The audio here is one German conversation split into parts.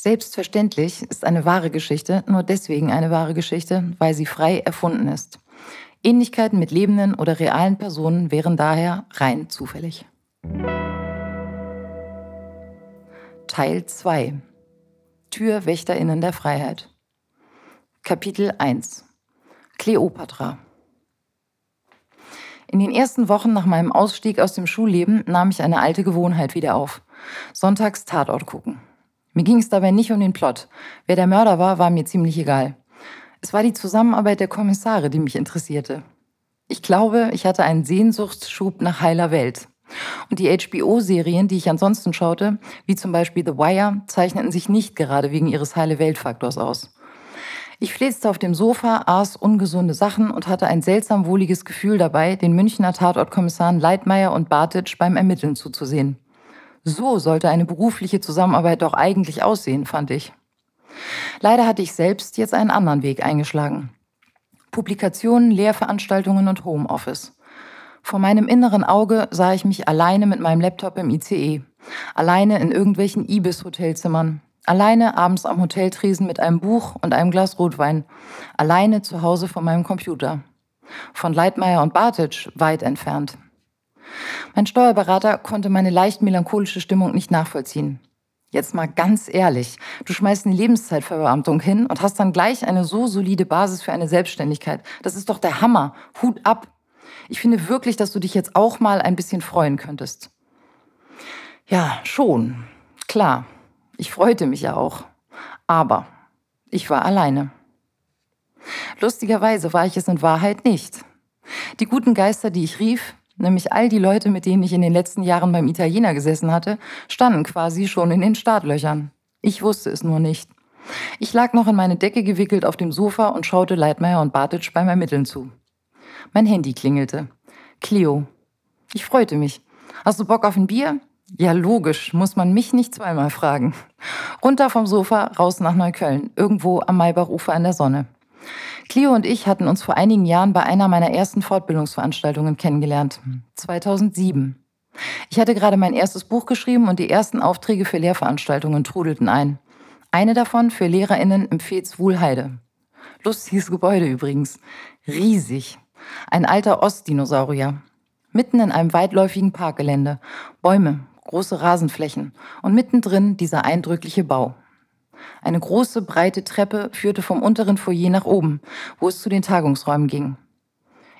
Selbstverständlich ist eine wahre Geschichte nur deswegen eine wahre Geschichte, weil sie frei erfunden ist. Ähnlichkeiten mit lebenden oder realen Personen wären daher rein zufällig. Teil 2 Türwächterinnen der Freiheit Kapitel 1 Kleopatra In den ersten Wochen nach meinem Ausstieg aus dem Schulleben nahm ich eine alte Gewohnheit wieder auf. Sonntags Tatort gucken. Mir ging es dabei nicht um den Plot. Wer der Mörder war, war mir ziemlich egal. Es war die Zusammenarbeit der Kommissare, die mich interessierte. Ich glaube, ich hatte einen Sehnsuchtsschub nach heiler Welt. Und die HBO-Serien, die ich ansonsten schaute, wie zum Beispiel The Wire, zeichneten sich nicht gerade wegen ihres heile Welt-Faktors aus. Ich flitzte auf dem Sofa, aß ungesunde Sachen und hatte ein seltsam wohliges Gefühl dabei, den Münchner Tatortkommissaren Leitmeier und Bartitsch beim Ermitteln zuzusehen. So sollte eine berufliche Zusammenarbeit doch eigentlich aussehen, fand ich. Leider hatte ich selbst jetzt einen anderen Weg eingeschlagen. Publikationen, Lehrveranstaltungen und Homeoffice. Vor meinem inneren Auge sah ich mich alleine mit meinem Laptop im ICE, alleine in irgendwelchen Ibis-Hotelzimmern, alleine abends am Hoteltresen mit einem Buch und einem Glas Rotwein, alleine zu Hause vor meinem Computer. Von Leitmeier und Bartitsch weit entfernt. Mein Steuerberater konnte meine leicht melancholische Stimmung nicht nachvollziehen. Jetzt mal ganz ehrlich, du schmeißt eine Lebenszeitverbeamtung hin und hast dann gleich eine so solide Basis für eine Selbstständigkeit. Das ist doch der Hammer. Hut ab. Ich finde wirklich, dass du dich jetzt auch mal ein bisschen freuen könntest. Ja, schon. Klar. Ich freute mich ja auch. Aber ich war alleine. Lustigerweise war ich es in Wahrheit nicht. Die guten Geister, die ich rief, nämlich all die Leute, mit denen ich in den letzten Jahren beim Italiener gesessen hatte, standen quasi schon in den Startlöchern. Ich wusste es nur nicht. Ich lag noch in meine Decke gewickelt auf dem Sofa und schaute Leitmeier und Bartitsch beim Ermitteln zu. Mein Handy klingelte. Cleo. Ich freute mich. Hast du Bock auf ein Bier? Ja, logisch, muss man mich nicht zweimal fragen. Runter vom Sofa, raus nach Neukölln, irgendwo am Maybachufer in der Sonne. Clio und ich hatten uns vor einigen Jahren bei einer meiner ersten Fortbildungsveranstaltungen kennengelernt. 2007. Ich hatte gerade mein erstes Buch geschrieben und die ersten Aufträge für Lehrveranstaltungen trudelten ein. Eine davon für LehrerInnen im Fez Wuhlheide. Lustiges Gebäude übrigens. Riesig. Ein alter Ostdinosaurier. Mitten in einem weitläufigen Parkgelände. Bäume, große Rasenflächen und mittendrin dieser eindrückliche Bau. Eine große, breite Treppe führte vom unteren Foyer nach oben, wo es zu den Tagungsräumen ging.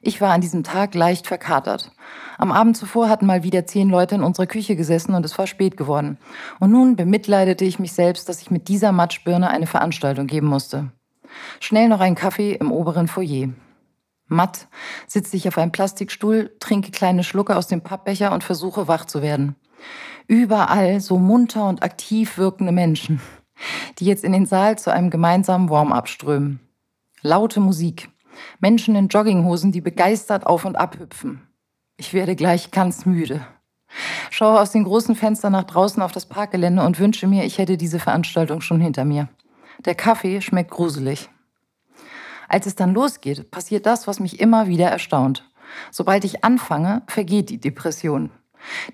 Ich war an diesem Tag leicht verkatert. Am Abend zuvor hatten mal wieder zehn Leute in unserer Küche gesessen und es war spät geworden. Und nun bemitleidete ich mich selbst, dass ich mit dieser Matschbirne eine Veranstaltung geben musste. Schnell noch ein Kaffee im oberen Foyer. Matt sitze ich auf einem Plastikstuhl, trinke kleine Schlucke aus dem Pappbecher und versuche wach zu werden. Überall so munter und aktiv wirkende Menschen die jetzt in den Saal zu einem gemeinsamen Warm-up strömen. Laute Musik, Menschen in Jogginghosen, die begeistert auf und ab hüpfen. Ich werde gleich ganz müde. Schaue aus den großen Fenstern nach draußen auf das Parkgelände und wünsche mir, ich hätte diese Veranstaltung schon hinter mir. Der Kaffee schmeckt gruselig. Als es dann losgeht, passiert das, was mich immer wieder erstaunt. Sobald ich anfange, vergeht die Depression.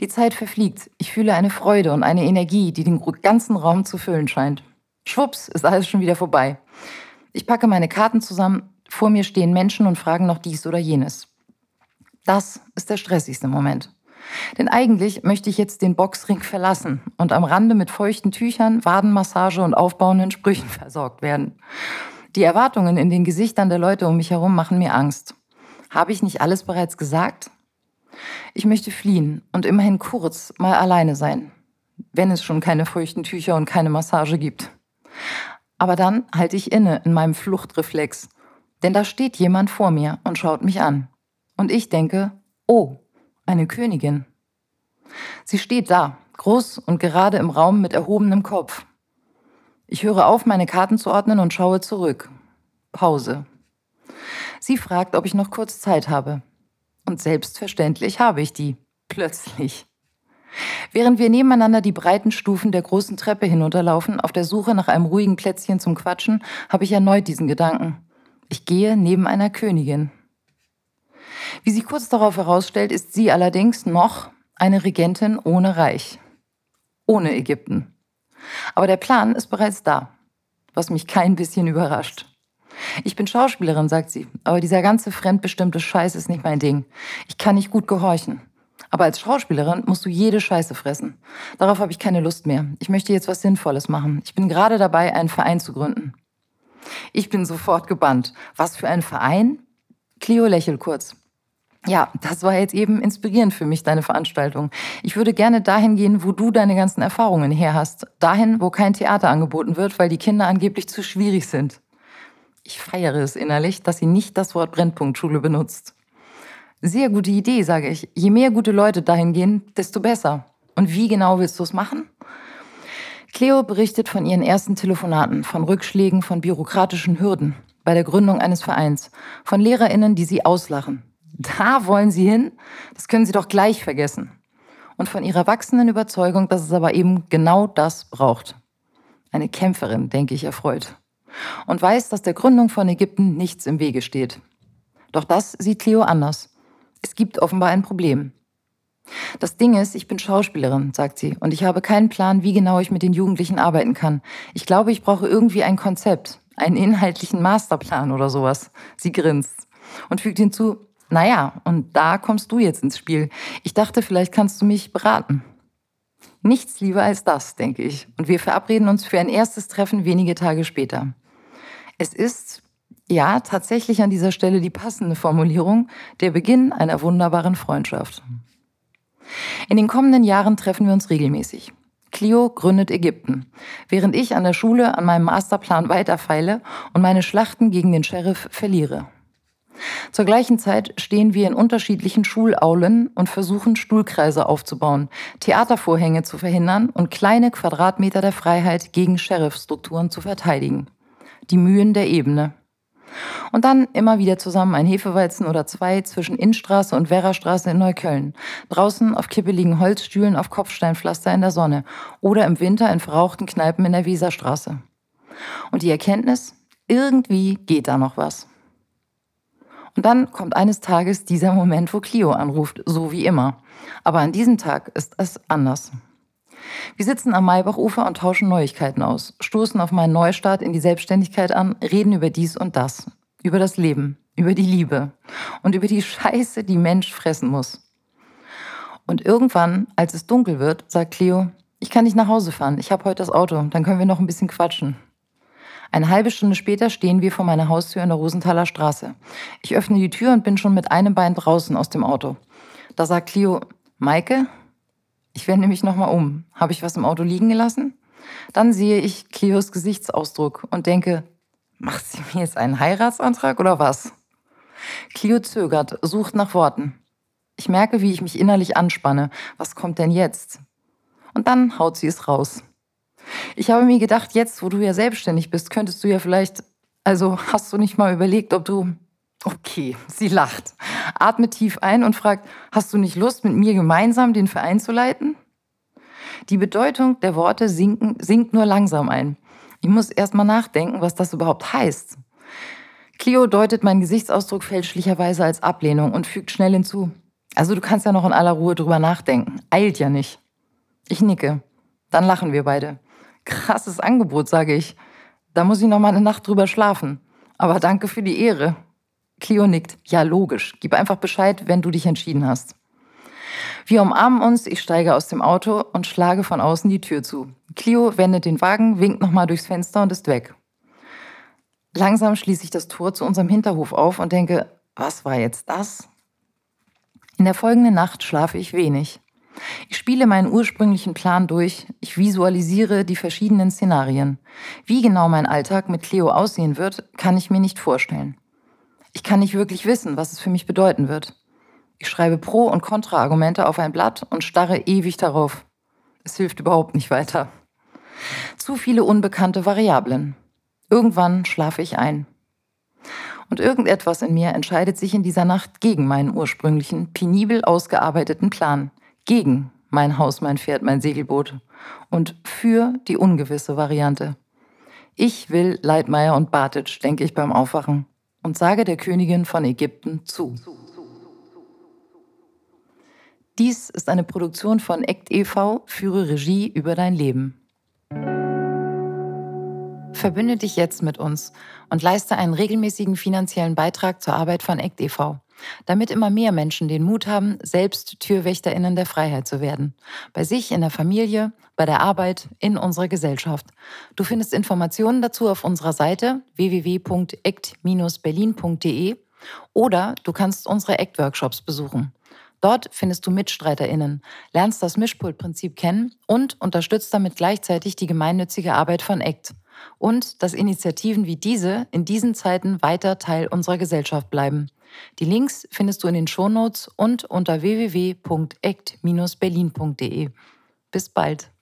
Die Zeit verfliegt. Ich fühle eine Freude und eine Energie, die den ganzen Raum zu füllen scheint. Schwupps, ist alles schon wieder vorbei. Ich packe meine Karten zusammen. Vor mir stehen Menschen und fragen noch dies oder jenes. Das ist der stressigste Moment. Denn eigentlich möchte ich jetzt den Boxring verlassen und am Rande mit feuchten Tüchern, Wadenmassage und aufbauenden Sprüchen versorgt werden. Die Erwartungen in den Gesichtern der Leute um mich herum machen mir Angst. Habe ich nicht alles bereits gesagt? Ich möchte fliehen und immerhin kurz mal alleine sein, wenn es schon keine feuchten Tücher und keine Massage gibt. Aber dann halte ich inne in meinem Fluchtreflex, denn da steht jemand vor mir und schaut mich an. Und ich denke, oh, eine Königin. Sie steht da, groß und gerade im Raum mit erhobenem Kopf. Ich höre auf, meine Karten zu ordnen und schaue zurück. Pause. Sie fragt, ob ich noch kurz Zeit habe. Und selbstverständlich habe ich die. Plötzlich. Während wir nebeneinander die breiten Stufen der großen Treppe hinunterlaufen, auf der Suche nach einem ruhigen Plätzchen zum Quatschen, habe ich erneut diesen Gedanken. Ich gehe neben einer Königin. Wie sich kurz darauf herausstellt, ist sie allerdings noch eine Regentin ohne Reich. Ohne Ägypten. Aber der Plan ist bereits da, was mich kein bisschen überrascht. Ich bin Schauspielerin, sagt sie, aber dieser ganze fremdbestimmte Scheiß ist nicht mein Ding. Ich kann nicht gut gehorchen. Aber als Schauspielerin musst du jede Scheiße fressen. Darauf habe ich keine Lust mehr. Ich möchte jetzt was Sinnvolles machen. Ich bin gerade dabei, einen Verein zu gründen. Ich bin sofort gebannt. Was für ein Verein? Clio lächelt kurz. Ja, das war jetzt eben inspirierend für mich, deine Veranstaltung. Ich würde gerne dahin gehen, wo du deine ganzen Erfahrungen her hast. Dahin, wo kein Theater angeboten wird, weil die Kinder angeblich zu schwierig sind. Ich feiere es innerlich, dass sie nicht das Wort Brennpunktschule benutzt. Sehr gute Idee, sage ich. Je mehr gute Leute dahin gehen, desto besser. Und wie genau willst du es machen? Cleo berichtet von ihren ersten Telefonaten, von Rückschlägen, von bürokratischen Hürden bei der Gründung eines Vereins, von Lehrerinnen, die sie auslachen. Da wollen sie hin? Das können sie doch gleich vergessen. Und von ihrer wachsenden Überzeugung, dass es aber eben genau das braucht. Eine Kämpferin, denke ich erfreut und weiß, dass der Gründung von Ägypten nichts im Wege steht. Doch das sieht Cleo anders. Es gibt offenbar ein Problem. Das Ding ist, ich bin Schauspielerin, sagt sie, und ich habe keinen Plan, wie genau ich mit den Jugendlichen arbeiten kann. Ich glaube, ich brauche irgendwie ein Konzept, einen inhaltlichen Masterplan oder sowas. Sie grinst und fügt hinzu, naja, und da kommst du jetzt ins Spiel. Ich dachte, vielleicht kannst du mich beraten. Nichts lieber als das, denke ich. Und wir verabreden uns für ein erstes Treffen wenige Tage später. Es ist, ja, tatsächlich an dieser Stelle die passende Formulierung, der Beginn einer wunderbaren Freundschaft. In den kommenden Jahren treffen wir uns regelmäßig. Clio gründet Ägypten, während ich an der Schule an meinem Masterplan weiterfeile und meine Schlachten gegen den Sheriff verliere. Zur gleichen Zeit stehen wir in unterschiedlichen Schulaulen und versuchen Stuhlkreise aufzubauen, Theatervorhänge zu verhindern und kleine Quadratmeter der Freiheit gegen Sheriffstrukturen zu verteidigen die Mühen der Ebene. Und dann immer wieder zusammen ein Hefeweizen oder zwei zwischen Innstraße und Werrastraße in Neukölln. Draußen auf kippeligen Holzstühlen auf Kopfsteinpflaster in der Sonne oder im Winter in verrauchten Kneipen in der Weserstraße. Und die Erkenntnis, irgendwie geht da noch was. Und dann kommt eines Tages dieser Moment, wo Clio anruft, so wie immer. Aber an diesem Tag ist es anders. Wir sitzen am Maybachufer und tauschen Neuigkeiten aus, stoßen auf meinen Neustart in die Selbstständigkeit an, reden über dies und das, über das Leben, über die Liebe und über die Scheiße, die Mensch fressen muss. Und irgendwann, als es dunkel wird, sagt Cleo, ich kann nicht nach Hause fahren, ich habe heute das Auto, dann können wir noch ein bisschen quatschen. Eine halbe Stunde später stehen wir vor meiner Haustür in der Rosenthaler Straße. Ich öffne die Tür und bin schon mit einem Bein draußen aus dem Auto. Da sagt Clio, Maike, ich wende mich nochmal um. Habe ich was im Auto liegen gelassen? Dann sehe ich Cleos Gesichtsausdruck und denke, macht sie mir jetzt einen Heiratsantrag oder was? Cleo zögert, sucht nach Worten. Ich merke, wie ich mich innerlich anspanne. Was kommt denn jetzt? Und dann haut sie es raus. Ich habe mir gedacht, jetzt, wo du ja selbstständig bist, könntest du ja vielleicht, also hast du nicht mal überlegt, ob du Okay, sie lacht, atmet tief ein und fragt, hast du nicht Lust, mit mir gemeinsam den Verein zu leiten? Die Bedeutung der Worte sinken, sinkt nur langsam ein. Ich muss erst mal nachdenken, was das überhaupt heißt. Clio deutet meinen Gesichtsausdruck fälschlicherweise als Ablehnung und fügt schnell hinzu. Also du kannst ja noch in aller Ruhe drüber nachdenken. Eilt ja nicht. Ich nicke. Dann lachen wir beide. Krasses Angebot, sage ich. Da muss ich noch mal eine Nacht drüber schlafen. Aber danke für die Ehre. Clio nickt. Ja, logisch. Gib einfach Bescheid, wenn du dich entschieden hast. Wir umarmen uns, ich steige aus dem Auto und schlage von außen die Tür zu. Clio wendet den Wagen, winkt nochmal durchs Fenster und ist weg. Langsam schließe ich das Tor zu unserem Hinterhof auf und denke, was war jetzt das? In der folgenden Nacht schlafe ich wenig. Ich spiele meinen ursprünglichen Plan durch, ich visualisiere die verschiedenen Szenarien. Wie genau mein Alltag mit Cleo aussehen wird, kann ich mir nicht vorstellen. Ich kann nicht wirklich wissen, was es für mich bedeuten wird. Ich schreibe Pro- und Kontraargumente auf ein Blatt und starre ewig darauf. Es hilft überhaupt nicht weiter. Zu viele unbekannte Variablen. Irgendwann schlafe ich ein. Und irgendetwas in mir entscheidet sich in dieser Nacht gegen meinen ursprünglichen, penibel ausgearbeiteten Plan. Gegen mein Haus, mein Pferd, mein Segelboot. Und für die ungewisse Variante. Ich will Leitmeier und Bartitsch, denke ich beim Aufwachen und sage der Königin von Ägypten zu. Dies ist eine Produktion von ACT e.V. Führe Regie über dein Leben. Verbünde dich jetzt mit uns und leiste einen regelmäßigen finanziellen Beitrag zur Arbeit von ACT e.V damit immer mehr Menschen den Mut haben, selbst TürwächterInnen der Freiheit zu werden. Bei sich, in der Familie, bei der Arbeit, in unserer Gesellschaft. Du findest Informationen dazu auf unserer Seite www.act-berlin.de oder du kannst unsere ACT-Workshops besuchen. Dort findest du MitstreiterInnen, lernst das Mischpultprinzip kennen und unterstützt damit gleichzeitig die gemeinnützige Arbeit von ACT. Und dass Initiativen wie diese in diesen Zeiten weiter Teil unserer Gesellschaft bleiben. Die Links findest du in den Shownotes und unter www.act-berlin.de. Bis bald.